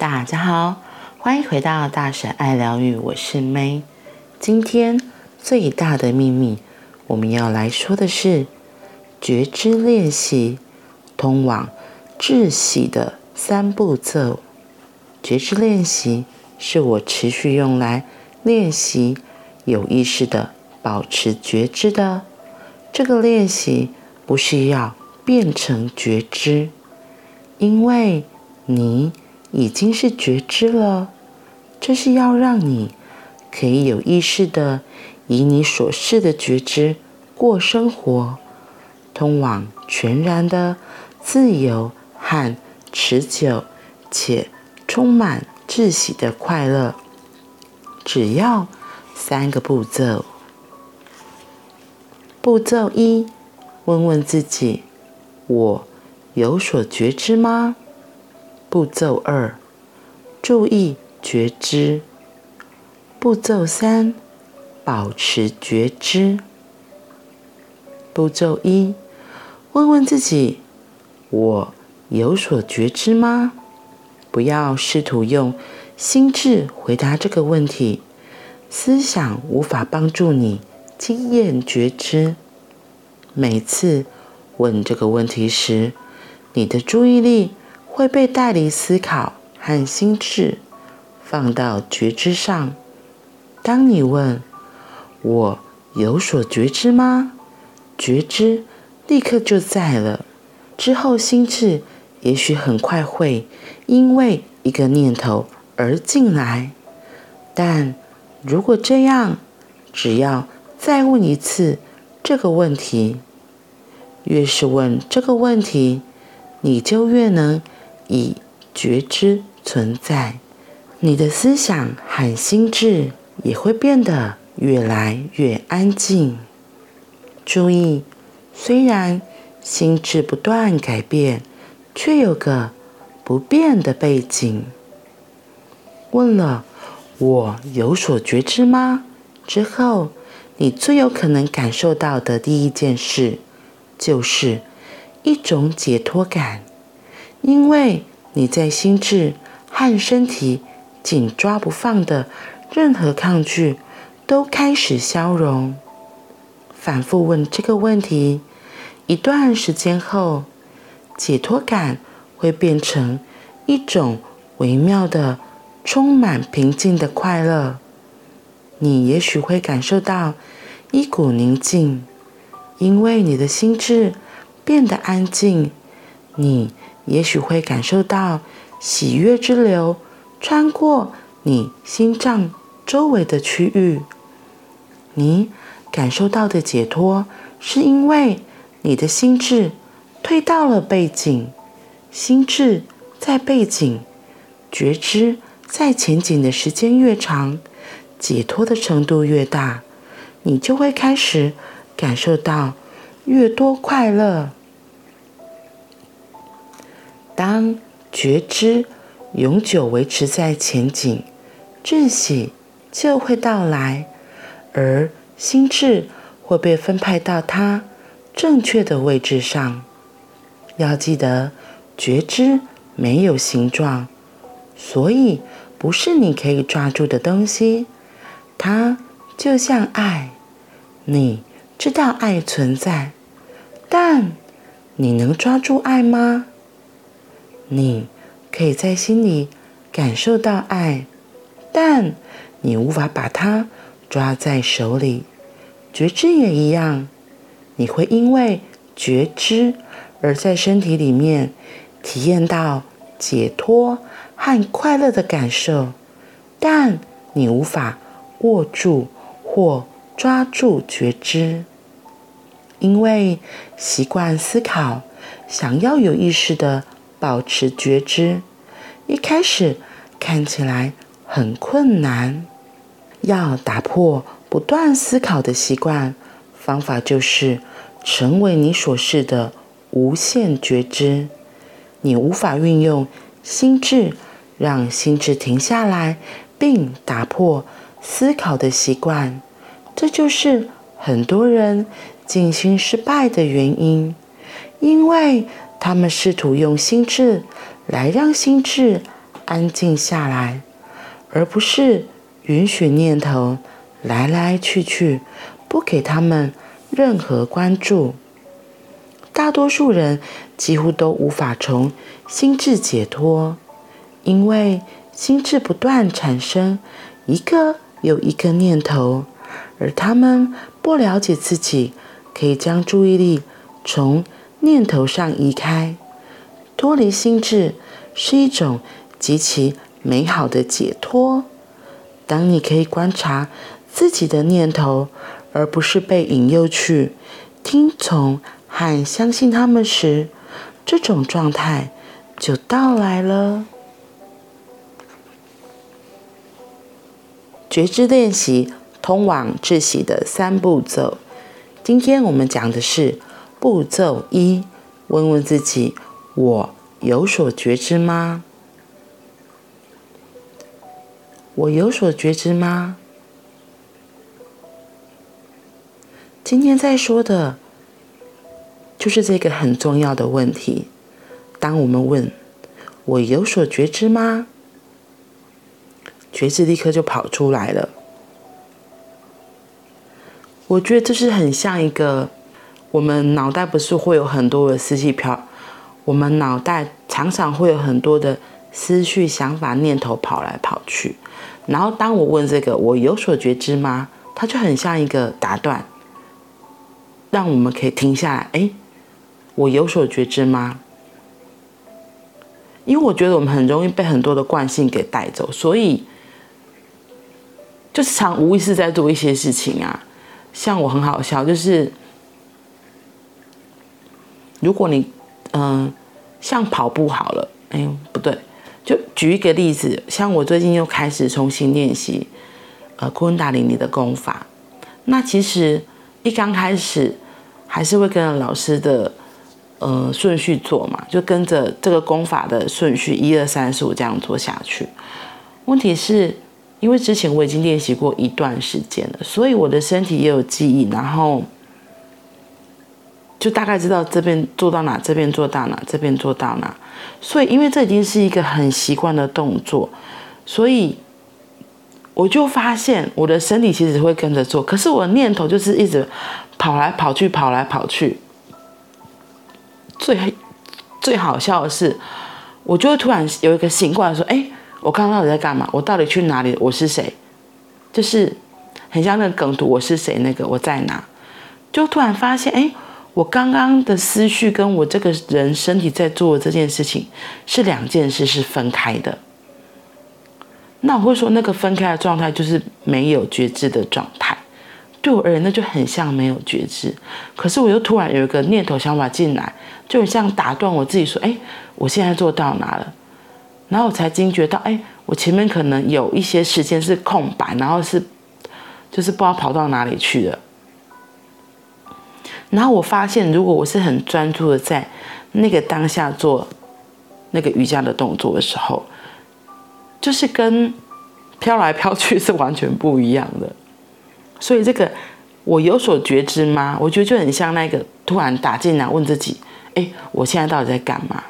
大家好，欢迎回到大婶爱疗愈，我是 May。今天最大的秘密，我们要来说的是觉知练习，通往窒息的三步骤。觉知练习是我持续用来练习有意识的保持觉知的。这个练习不是要变成觉知，因为你。已经是觉知了，这是要让你可以有意识的以你所示的觉知过生活，通往全然的自由和持久且充满窒息的快乐。只要三个步骤。步骤一，问问自己：我有所觉知吗？步骤二，注意觉知。步骤三，保持觉知。步骤一，问问自己：我有所觉知吗？不要试图用心智回答这个问题，思想无法帮助你经验觉知。每次问这个问题时，你的注意力。会被带离思考和心智，放到觉知上。当你问“我有所觉知吗？”觉知立刻就在了。之后心智也许很快会因为一个念头而进来，但如果这样，只要再问一次这个问题，越是问这个问题，你就越能。以觉知存在，你的思想和心智也会变得越来越安静。注意，虽然心智不断改变，却有个不变的背景。问了“我有所觉知吗？”之后，你最有可能感受到的第一件事，就是一种解脱感。因为你在心智和身体紧抓不放的任何抗拒都开始消融。反复问这个问题，一段时间后，解脱感会变成一种微妙的、充满平静的快乐。你也许会感受到一股宁静，因为你的心智变得安静。你。也许会感受到喜悦之流穿过你心脏周围的区域。你感受到的解脱，是因为你的心智退到了背景。心智在背景，觉知在前景的时间越长，解脱的程度越大，你就会开始感受到越多快乐。当觉知永久维持在前景，窒息就会到来，而心智会被分派到它正确的位置上。要记得，觉知没有形状，所以不是你可以抓住的东西。它就像爱，你知道爱存在，但你能抓住爱吗？你可以在心里感受到爱，但你无法把它抓在手里。觉知也一样，你会因为觉知而在身体里面体验到解脱和快乐的感受，但你无法握住或抓住觉知，因为习惯思考，想要有意识的。保持觉知，一开始看起来很困难。要打破不断思考的习惯，方法就是成为你所示的无限觉知。你无法运用心智，让心智停下来，并打破思考的习惯。这就是很多人静心失败的原因，因为。他们试图用心智来让心智安静下来，而不是允许念头来来去去，不给他们任何关注。大多数人几乎都无法从心智解脱，因为心智不断产生一个又一个念头，而他们不了解自己可以将注意力从念头上移开，脱离心智是一种极其美好的解脱。当你可以观察自己的念头，而不是被引诱去听从。和相信他们时，这种状态就到来了。觉知练习通往窒息的三步骤。今天我们讲的是步骤一：问问自己，我有所觉知吗？我有所觉知吗？今天在说的。就是这个很重要的问题。当我们问“我有所觉知吗？”觉知立刻就跑出来了。我觉得这是很像一个，我们脑袋不是会有很多的思绪飘，我们脑袋常常会有很多的思绪、想法、念头跑来跑去。然后当我问这个“我有所觉知吗？”它就很像一个打断，让我们可以停下来。哎。我有所觉知吗？因为我觉得我们很容易被很多的惯性给带走，所以就是常无意识在做一些事情啊。像我很好笑，就是如果你嗯、像跑步好了，哎呦不对，就举一个例子，像我最近又开始重新练习呃昆达里尼的功法，那其实一刚开始还是会跟着老师的。呃，顺序做嘛，就跟着这个功法的顺序，一二三四五这样做下去。问题是，因为之前我已经练习过一段时间了，所以我的身体也有记忆，然后就大概知道这边做到哪，这边做到哪，这边做到哪。所以，因为这已经是一个很习惯的动作，所以我就发现我的身体其实会跟着做，可是我的念头就是一直跑来跑去，跑来跑去。最最好笑的是，我就会突然有一个醒过来，说：“哎，我刚刚到底在干嘛？我到底去哪里？我是谁？就是很像那个梗图，我是谁？那个我在哪？就突然发现，哎，我刚刚的思绪跟我这个人身体在做这件事情是两件事，是分开的。那我会说，那个分开的状态就是没有觉知的状态。”对我而言，那就很像没有觉知。可是我又突然有一个念头想法进来，就很像打断我自己说：“哎，我现在做到哪了？”然后我才惊觉到：“哎，我前面可能有一些时间是空白，然后是就是不知道跑到哪里去了。”然后我发现，如果我是很专注的在那个当下做那个瑜伽的动作的时候，就是跟飘来飘去是完全不一样的。所以这个我有所觉知吗？我觉得就很像那个突然打进来问自己：哎，我现在到底在干嘛？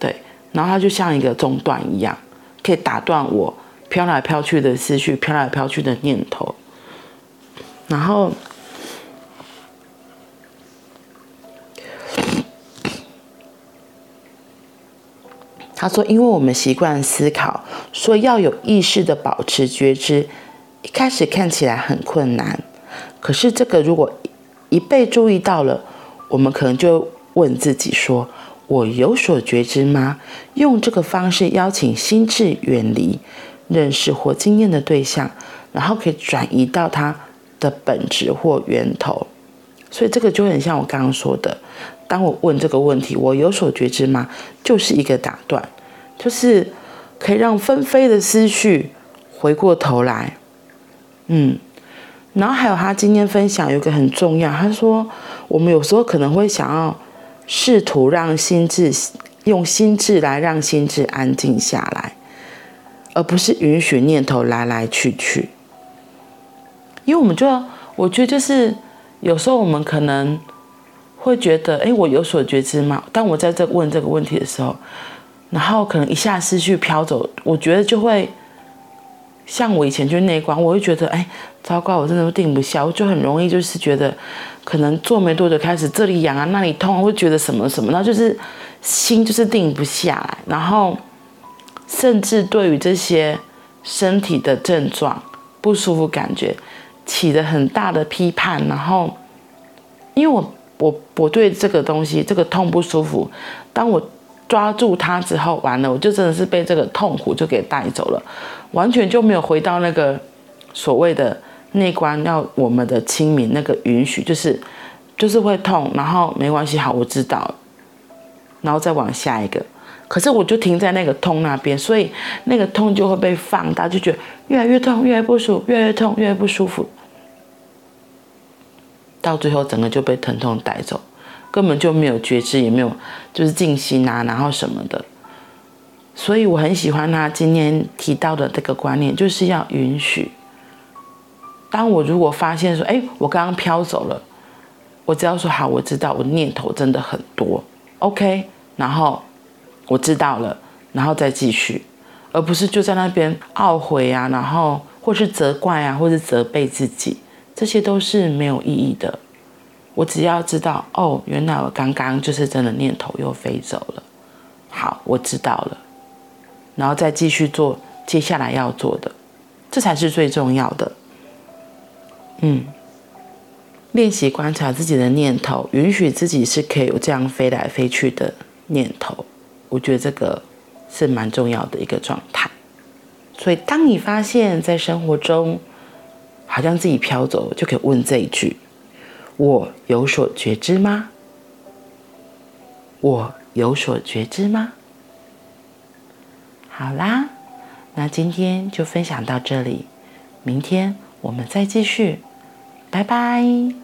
对，然后它就像一个中断一样，可以打断我飘来飘去的思绪、飘来飘去的念头。然后他说：“因为我们习惯思考，所以要有意识的保持觉知。”一开始看起来很困难，可是这个如果一被注意到了，我们可能就问自己说：“我有所觉知吗？”用这个方式邀请心智远离认识或经验的对象，然后可以转移到它的本质或源头。所以这个就很像我刚刚说的，当我问这个问题：“我有所觉知吗？”就是一个打断，就是可以让纷飞的思绪回过头来。嗯，然后还有他今天分享有一个很重要，他说我们有时候可能会想要试图让心智用心智来让心智安静下来，而不是允许念头来来去去。因为我们就我觉得就是有时候我们可能会觉得，哎，我有所觉知吗？当我在这问这个问题的时候，然后可能一下思绪飘走，我觉得就会像我以前去内观，我会觉得哎，糟糕，我真的定不下，我就很容易就是觉得可能做没多久开始这里痒啊，那里痛，会觉得什么什么，然后就是心就是定不下来，然后甚至对于这些身体的症状不舒服感觉起了很大的批判，然后因为我我我对这个东西这个痛不舒服，当我。抓住它之后，完了，我就真的是被这个痛苦就给带走了，完全就没有回到那个所谓的内观要我们的清明那个允许，就是就是会痛，然后没关系，好，我知道，然后再往下一个，可是我就停在那个痛那边，所以那个痛就会被放大，就觉得越来越痛，越来越不舒服，越来越痛，越来越不舒服，到最后整个就被疼痛带走。根本就没有觉知，也没有就是静心啊，然后什么的，所以我很喜欢他今天提到的这个观念，就是要允许。当我如果发现说，哎，我刚刚飘走了，我只要说好，我知道我念头真的很多，OK，然后我知道了，然后再继续，而不是就在那边懊悔啊，然后或是责怪啊，或是责备自己，这些都是没有意义的。我只要知道哦，原来我刚刚就是真的念头又飞走了。好，我知道了，然后再继续做接下来要做的，这才是最重要的。嗯，练习观察自己的念头，允许自己是可以有这样飞来飞去的念头，我觉得这个是蛮重要的一个状态。所以，当你发现，在生活中好像自己飘走，就可以问这一句。我有所觉知吗？我有所觉知吗？好啦，那今天就分享到这里，明天我们再继续，拜拜。